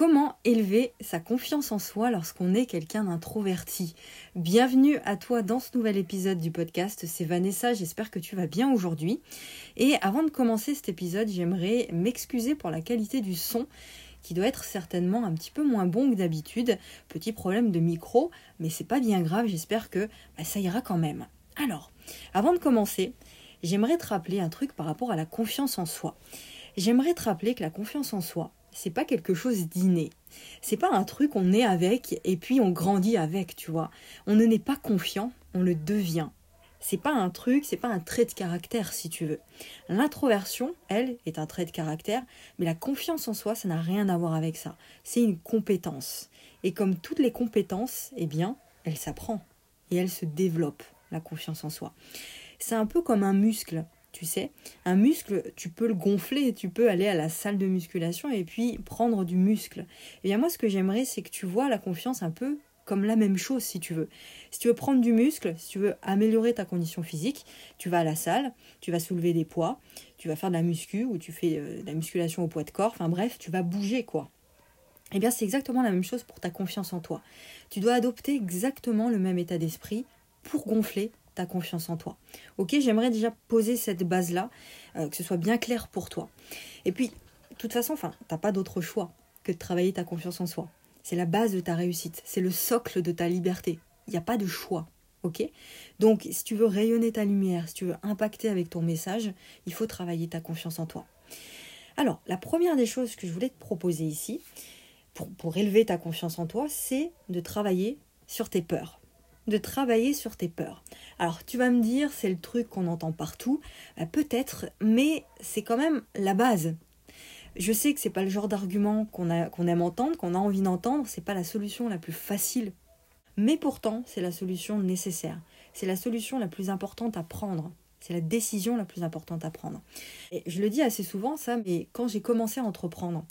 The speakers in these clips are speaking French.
Comment élever sa confiance en soi lorsqu'on est quelqu'un d'introverti Bienvenue à toi dans ce nouvel épisode du podcast, c'est Vanessa, j'espère que tu vas bien aujourd'hui. Et avant de commencer cet épisode, j'aimerais m'excuser pour la qualité du son qui doit être certainement un petit peu moins bon que d'habitude. Petit problème de micro, mais c'est pas bien grave, j'espère que bah, ça ira quand même. Alors, avant de commencer, j'aimerais te rappeler un truc par rapport à la confiance en soi. J'aimerais te rappeler que la confiance en soi, c'est pas quelque chose d'inné. C'est pas un truc on est avec et puis on grandit avec, tu vois. On ne n'est pas confiant, on le devient. C'est pas un truc, c'est pas un trait de caractère si tu veux. L'introversion, elle, est un trait de caractère, mais la confiance en soi, ça n'a rien à voir avec ça. C'est une compétence. Et comme toutes les compétences, eh bien, elle s'apprend et elle se développe, la confiance en soi. C'est un peu comme un muscle tu sais. Un muscle, tu peux le gonfler, tu peux aller à la salle de musculation et puis prendre du muscle. Et eh bien moi, ce que j'aimerais, c'est que tu vois la confiance un peu comme la même chose, si tu veux. Si tu veux prendre du muscle, si tu veux améliorer ta condition physique, tu vas à la salle, tu vas soulever des poids, tu vas faire de la muscu ou tu fais euh, de la musculation au poids de corps, enfin bref, tu vas bouger, quoi. Eh bien, c'est exactement la même chose pour ta confiance en toi. Tu dois adopter exactement le même état d'esprit pour gonfler ta confiance en toi. Ok, j'aimerais déjà poser cette base-là, euh, que ce soit bien clair pour toi. Et puis, de toute façon, enfin, t'as pas d'autre choix que de travailler ta confiance en soi. C'est la base de ta réussite, c'est le socle de ta liberté. Il n'y a pas de choix. Ok? Donc, si tu veux rayonner ta lumière, si tu veux impacter avec ton message, il faut travailler ta confiance en toi. Alors, la première des choses que je voulais te proposer ici, pour, pour élever ta confiance en toi, c'est de travailler sur tes peurs de travailler sur tes peurs. Alors tu vas me dire, c'est le truc qu'on entend partout, euh, peut-être, mais c'est quand même la base. Je sais que c'est pas le genre d'argument qu'on aime entendre, qu'on a envie d'entendre, c'est pas la solution la plus facile. Mais pourtant, c'est la solution nécessaire. C'est la solution la plus importante à prendre. C'est la décision la plus importante à prendre. Et je le dis assez souvent, ça, mais quand j'ai commencé à entreprendre,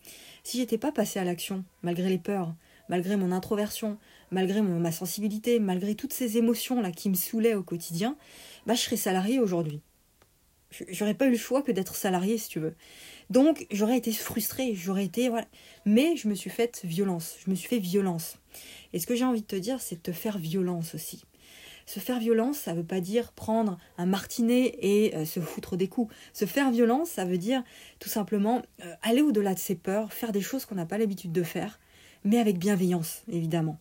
si j'étais pas passé à l'action, malgré les peurs, malgré mon introversion, malgré ma sensibilité, malgré toutes ces émotions-là qui me saoulaient au quotidien, bah, je serais salarié aujourd'hui. J'aurais pas eu le choix que d'être salarié, si tu veux. Donc, j'aurais été frustrée, j'aurais été. Voilà. Mais je me suis faite violence, je me suis fait violence. Et ce que j'ai envie de te dire, c'est de te faire violence aussi. Se faire violence, ça veut pas dire prendre un martinet et euh, se foutre des coups. Se faire violence, ça veut dire tout simplement euh, aller au-delà de ses peurs, faire des choses qu'on n'a pas l'habitude de faire, mais avec bienveillance, évidemment.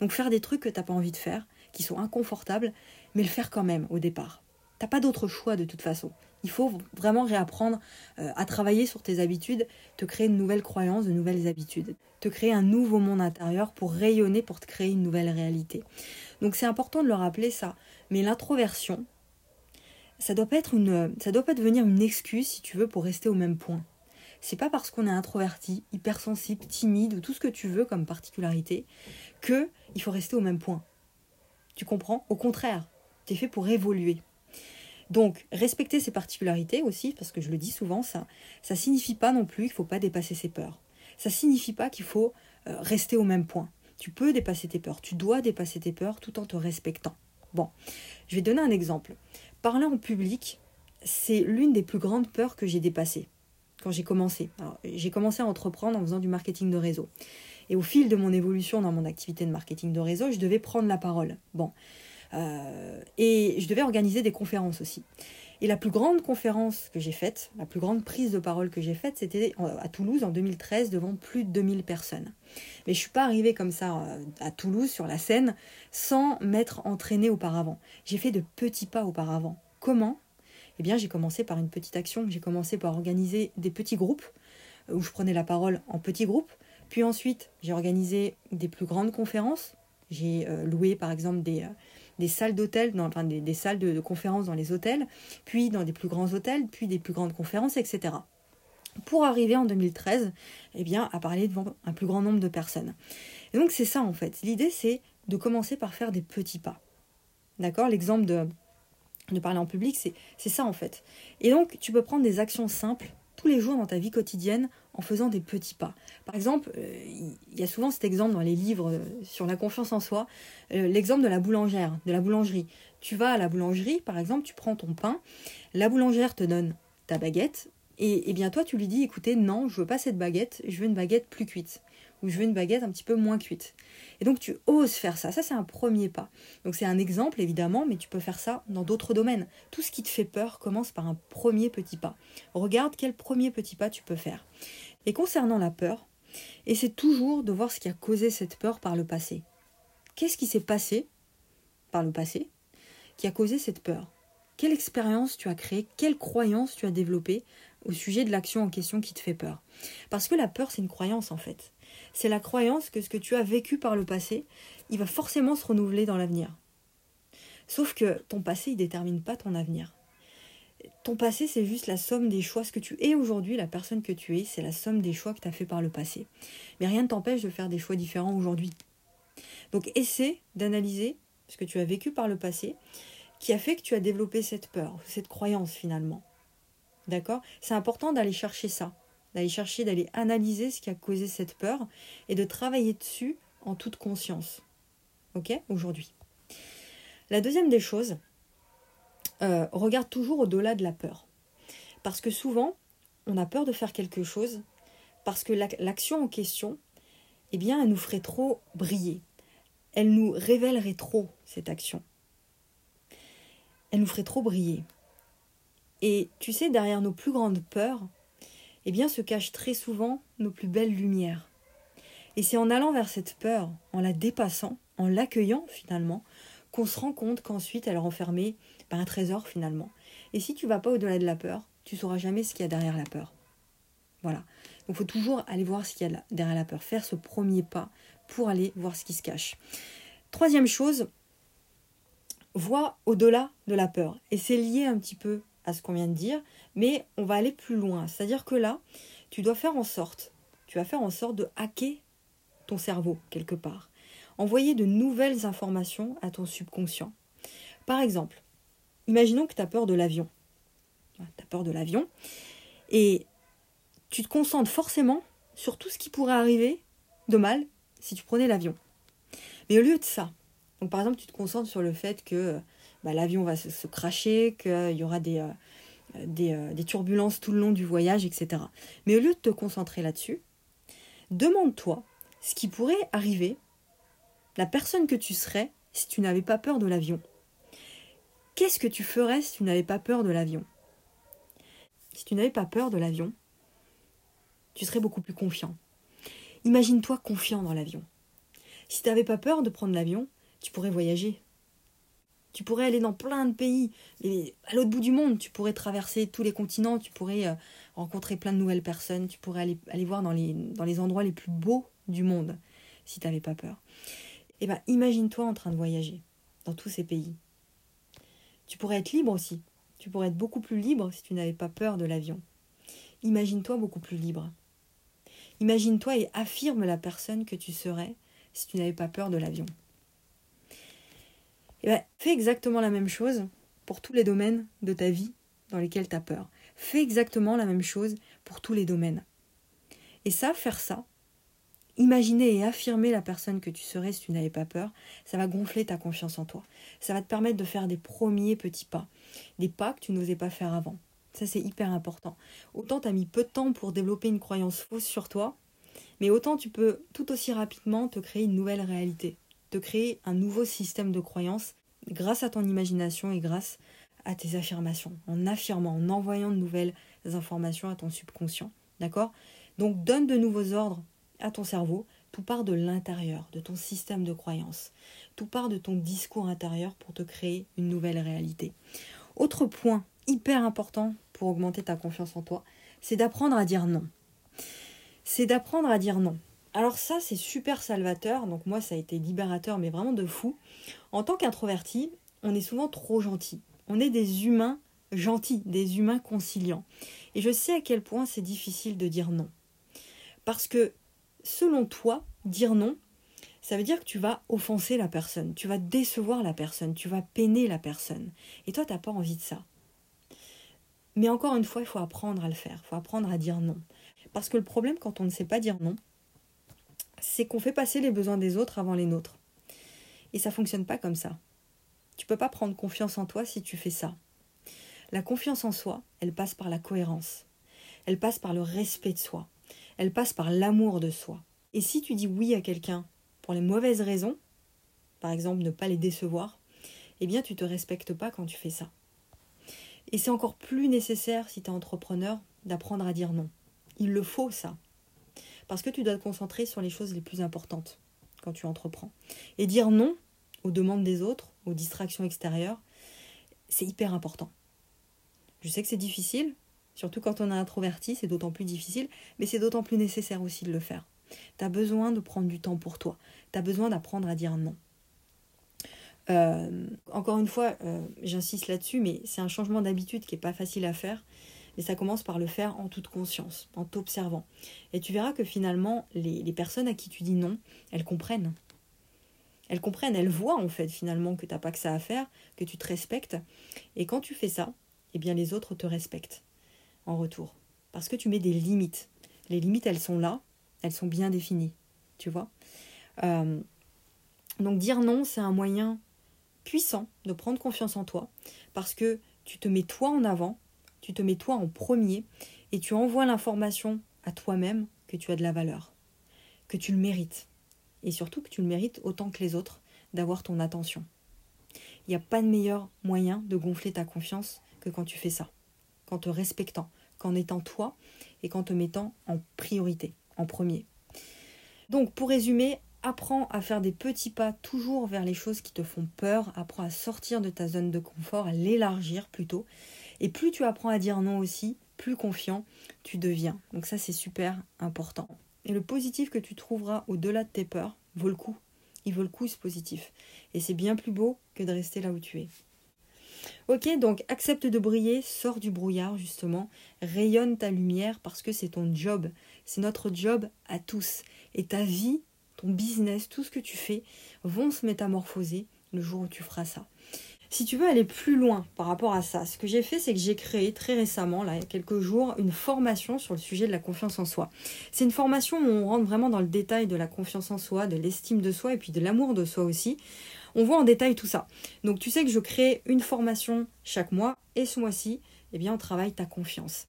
Donc faire des trucs que t'as pas envie de faire, qui sont inconfortables, mais le faire quand même au départ. T'as pas d'autre choix de toute façon. Il faut vraiment réapprendre euh, à travailler sur tes habitudes, te créer de nouvelles croyances, de nouvelles habitudes, te créer un nouveau monde intérieur pour rayonner, pour te créer une nouvelle réalité. Donc c'est important de le rappeler ça. Mais l'introversion, ça doit pas être une, ça doit pas devenir une excuse si tu veux pour rester au même point. C'est pas parce qu'on est introverti, hypersensible, timide ou tout ce que tu veux comme particularité que il faut rester au même point. Tu comprends? Au contraire, tu es fait pour évoluer. Donc, respecter ses particularités aussi, parce que je le dis souvent, ça ça signifie pas non plus qu'il faut pas dépasser ses peurs. Ça signifie pas qu'il faut euh, rester au même point. Tu peux dépasser tes peurs, tu dois dépasser tes peurs tout en te respectant. Bon, je vais donner un exemple. Parler en public, c'est l'une des plus grandes peurs que j'ai dépassées quand j'ai commencé. J'ai commencé à entreprendre en faisant du marketing de réseau. Et au fil de mon évolution dans mon activité de marketing de réseau, je devais prendre la parole. Bon. Euh, et je devais organiser des conférences aussi. Et la plus grande conférence que j'ai faite, la plus grande prise de parole que j'ai faite, c'était à Toulouse en 2013 devant plus de 2000 personnes. Mais je suis pas arrivée comme ça euh, à Toulouse sur la scène sans m'être entraînée auparavant. J'ai fait de petits pas auparavant. Comment? Eh bien j'ai commencé par une petite action. J'ai commencé par organiser des petits groupes euh, où je prenais la parole en petits groupes. Puis ensuite, j'ai organisé des plus grandes conférences. J'ai euh, loué par exemple des, euh, salles d'hôtel, enfin des, salles de, conférences dans les hôtels, puis dans des plus grands hôtels, puis des plus grandes conférences, etc. Pour arriver en 2013, eh bien, à parler devant un plus grand nombre de personnes. Et donc c'est ça en fait. L'idée c'est de commencer par faire des petits pas. D'accord? L'exemple de de parler en public, c'est ça en fait. Et donc, tu peux prendre des actions simples tous les jours dans ta vie quotidienne en faisant des petits pas. Par exemple, euh, il y a souvent cet exemple dans les livres euh, sur la confiance en soi, euh, l'exemple de la boulangère, de la boulangerie. Tu vas à la boulangerie, par exemple, tu prends ton pain, la boulangère te donne ta baguette, Et, et bien toi, tu lui dis, écoutez, non, je veux pas cette baguette, je veux une baguette plus cuite ou je veux une baguette un petit peu moins cuite. Et donc tu oses faire ça. Ça, c'est un premier pas. Donc c'est un exemple, évidemment, mais tu peux faire ça dans d'autres domaines. Tout ce qui te fait peur commence par un premier petit pas. Regarde quel premier petit pas tu peux faire. Et concernant la peur, essaie toujours de voir ce qui a causé cette peur par le passé. Qu'est-ce qui s'est passé par le passé qui a causé cette peur? Quelle expérience tu as créée? Quelle croyance tu as développée au sujet de l'action en question qui te fait peur Parce que la peur, c'est une croyance en fait c'est la croyance que ce que tu as vécu par le passé, il va forcément se renouveler dans l'avenir. Sauf que ton passé, il détermine pas ton avenir. Ton passé, c'est juste la somme des choix. Ce que tu es aujourd'hui, la personne que tu es, c'est la somme des choix que tu as fait par le passé. Mais rien ne t'empêche de faire des choix différents aujourd'hui. Donc essaie d'analyser ce que tu as vécu par le passé qui a fait que tu as développé cette peur, cette croyance finalement. D'accord? C'est important d'aller chercher ça d'aller chercher, d'aller analyser ce qui a causé cette peur et de travailler dessus en toute conscience. Ok? Aujourd'hui. La deuxième des choses, euh, regarde toujours au-delà de la peur. Parce que souvent, on a peur de faire quelque chose parce que l'action en question, eh bien, elle nous ferait trop briller. Elle nous révélerait trop, cette action. Elle nous ferait trop briller. Et tu sais, derrière nos plus grandes peurs, eh bien se cachent très souvent nos plus belles lumières. Et c'est en allant vers cette peur, en la dépassant, en l'accueillant finalement, qu'on se rend compte qu'ensuite elle est renfermée par un trésor finalement. Et si tu vas pas au-delà de la peur, tu sauras jamais ce qu'il y a derrière la peur. Voilà. Donc il faut toujours aller voir ce qu'il y a derrière la peur, faire ce premier pas pour aller voir ce qui se cache. Troisième chose, vois au-delà de la peur. Et c'est lié un petit peu à ce qu'on vient de dire, mais on va aller plus loin. C'est-à-dire que là, tu dois faire en sorte, tu vas faire en sorte de hacker ton cerveau quelque part. Envoyer de nouvelles informations à ton subconscient. Par exemple, imaginons que tu as peur de l'avion. Tu as peur de l'avion et tu te concentres forcément sur tout ce qui pourrait arriver de mal si tu prenais l'avion. Mais au lieu de ça, donc par exemple, tu te concentres sur le fait que bah, l'avion va se, cracher, qu'il y aura des, euh, euh, des, turbulences tout le long du voyage, etc. Mais au lieu de te concentrer là-dessus, demande-toi ce qui pourrait arriver, la personne que tu serais si tu n'avais pas peur de l'avion. Qu'est-ce que tu ferais si tu n'avais pas peur de l'avion? Si tu n'avais pas peur de l'avion, tu serais beaucoup plus confiant. Imagine-toi confiant dans l'avion. Si tu n'avais pas peur de prendre l'avion, tu pourrais voyager. Tu pourrais aller dans plein de pays, et à l'autre bout du monde, tu pourrais traverser tous les continents, tu pourrais euh, rencontrer plein de nouvelles personnes, tu pourrais aller, voir dans les, dans les endroits les plus beaux du monde, si tu n'avais pas peur. Eh bien, imagine-toi en train de voyager dans tous ces pays. Tu pourrais être libre aussi. Tu pourrais être beaucoup plus libre si tu n'avais pas peur de l'avion. Imagine-toi beaucoup plus libre. Imagine-toi et affirme la personne que tu serais si tu n'avais pas peur de l'avion. Ben, fais exactement la même chose pour tous les domaines de ta vie dans lesquels tu as peur. Fais exactement la même chose pour tous les domaines. Et ça, faire ça, imaginer et affirmer la personne que tu serais si tu n'avais pas peur, ça va gonfler ta confiance en toi. Ça va te permettre de faire des premiers petits pas, des pas que tu n'osais pas faire avant. Ça, c'est hyper important. Autant tu as mis peu de temps pour développer une croyance fausse sur toi, mais autant tu peux tout aussi rapidement te créer une nouvelle réalité de créer un nouveau système de croyance grâce à ton imagination et grâce à tes affirmations, en affirmant, en envoyant de nouvelles informations à ton subconscient. D'accord? Donc donne de nouveaux ordres à ton cerveau. Tout part de l'intérieur, de ton système de croyance. Tout part de ton discours intérieur pour te créer une nouvelle réalité. Autre point hyper important pour augmenter ta confiance en toi, c'est d'apprendre à dire non. C'est d'apprendre à dire non. Alors ça, c'est super salvateur. Donc moi, ça a été libérateur, mais vraiment de fou. En tant qu'introverti, on est souvent trop gentil. On est des humains gentils, des humains conciliants. Et je sais à quel point c'est difficile de dire non. Parce que, selon toi, dire non, ça veut dire que tu vas offenser la personne, tu vas décevoir la personne, tu vas peiner la personne. Et toi, tu n'as pas envie de ça. Mais encore une fois, il faut apprendre à le faire, il faut apprendre à dire non. Parce que le problème quand on ne sait pas dire non, c'est qu'on fait passer les besoins des autres avant les nôtres. Et ça fonctionne pas comme ça. Tu peux pas prendre confiance en toi si tu fais ça. La confiance en soi, elle passe par la cohérence. elle passe par le respect de soi, elle passe par l'amour de soi. Et si tu dis oui à quelqu'un pour les mauvaises raisons, par exemple ne pas les décevoir, eh bien tu ne te respectes pas quand tu fais ça. Et c'est encore plus nécessaire si tu es entrepreneur d'apprendre à dire non. Il le faut ça. Parce que tu dois te concentrer sur les choses les plus importantes quand tu entreprends. Et dire non aux demandes des autres, aux distractions extérieures, c'est hyper important. Je sais que c'est difficile, surtout quand on est introverti, c'est d'autant plus difficile, mais c'est d'autant plus nécessaire aussi de le faire. Tu as besoin de prendre du temps pour toi. Tu as besoin d'apprendre à dire non. Euh, encore une fois, euh, j'insiste là-dessus, mais c'est un changement d'habitude qui n'est pas facile à faire. Et ça commence par le faire en toute conscience, en t'observant. Et tu verras que finalement, les, personnes à qui tu dis non, elles comprennent. Elles comprennent, elles voient en fait finalement que tu n'as pas que ça à faire, que tu te respectes. Et quand tu fais ça, eh bien les autres te respectent en retour. Parce que tu mets des limites. Les limites, elles sont là, elles sont bien définies. Tu vois euh, Donc dire non, c'est un moyen puissant de prendre confiance en toi. Parce que tu te mets toi en avant, tu te mets toi en premier, et tu envoies l'information à toi-même que tu as de la valeur, que tu le mérites. Et surtout que tu le mérites autant que les autres d'avoir ton attention. Il n'y a pas de meilleur moyen de gonfler ta confiance que quand tu fais ça, qu'en te respectant, qu'en étant toi et qu'en te mettant en priorité, en premier. Donc pour résumer, apprends à faire des petits pas toujours vers les choses qui te font peur, apprends à sortir de ta zone de confort, à l'élargir plutôt. Et plus tu apprends à dire non aussi, plus confiant tu deviens. Donc ça c'est super important. Et le positif que tu trouveras au-delà de tes peurs vaut le coup. Il vaut le coup ce positif. Et c'est bien plus beau que de rester là où tu es. Ok, donc accepte de briller, sors du brouillard justement, rayonne ta lumière parce que c'est ton job, c'est notre job à tous. Et ta vie, ton business, tout ce que tu fais vont se métamorphoser le jour où tu feras ça. Si tu veux aller plus loin par rapport à ça, ce que j'ai fait, c'est que j'ai créé très récemment, là, il y a quelques jours, une formation sur le sujet de la confiance en soi. C'est une formation où on rentre vraiment dans le détail de la confiance en soi, de l'estime de soi et puis de l'amour de soi aussi. On voit en détail tout ça. Donc tu sais que je crée une formation chaque mois et ce mois-ci, eh bien on travaille ta confiance.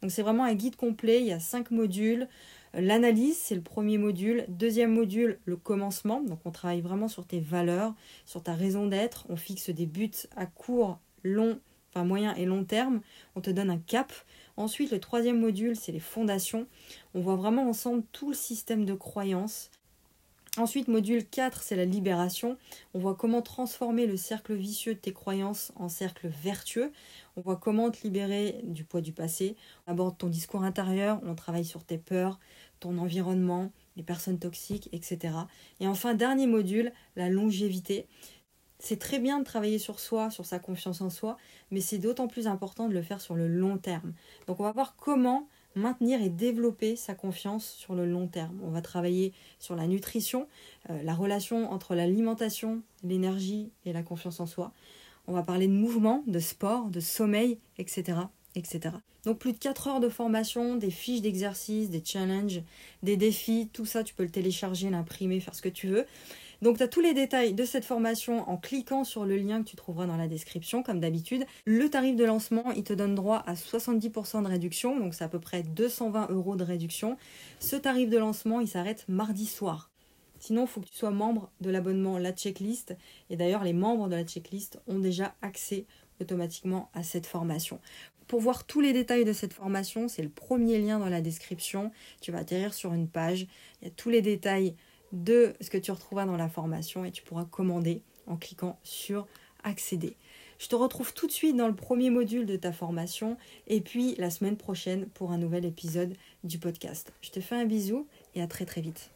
Donc c'est vraiment un guide complet, il y a cinq modules. L'analyse, c'est le premier module. Deuxième module, le commencement. Donc on travaille vraiment sur tes valeurs, sur ta raison d'être. On fixe des buts à court, long, enfin moyen et long terme. On te donne un cap. Ensuite, le troisième module, c'est les fondations. On voit vraiment ensemble tout le système de croyances, Ensuite, module 4, c'est la libération. On voit comment transformer le cercle vicieux de tes croyances en cercle vertueux. On voit comment te libérer du poids du passé. On aborde ton discours intérieur, on travaille sur tes peurs, ton environnement, les personnes toxiques, etc. Et enfin, dernier module, la longévité. C'est très bien de travailler sur soi, sur sa confiance en soi, mais c'est d'autant plus important de le faire sur le long terme. Donc on va voir comment maintenir et développer sa confiance sur le long terme. On va travailler sur la nutrition, euh, la relation entre l'alimentation, l'énergie et la confiance en soi. On va parler de mouvement, de sport, de sommeil, etc. etc. Donc plus de 4 heures de formation, des fiches d'exercice, des challenges, des défis, tout ça tu peux le télécharger, l'imprimer, faire ce que tu veux. Donc tu as tous les détails de cette formation en cliquant sur le lien que tu trouveras dans la description, comme d'habitude. Le tarif de lancement, il te donne droit à 70% de réduction, donc c'est à peu près 220 euros de réduction. Ce tarif de lancement, il s'arrête mardi soir. Sinon, il faut que tu sois membre de l'abonnement La Checklist. Et d'ailleurs, les membres de la Checklist ont déjà accès automatiquement à cette formation. Pour voir tous les détails de cette formation, c'est le premier lien dans la description. Tu vas atterrir sur une page. Il y a tous les détails de ce que tu retrouveras dans la formation et tu pourras commander en cliquant sur accéder. Je te retrouve tout de suite dans le premier module de ta formation et puis la semaine prochaine pour un nouvel épisode du podcast. Je te fais un bisou et à très très vite.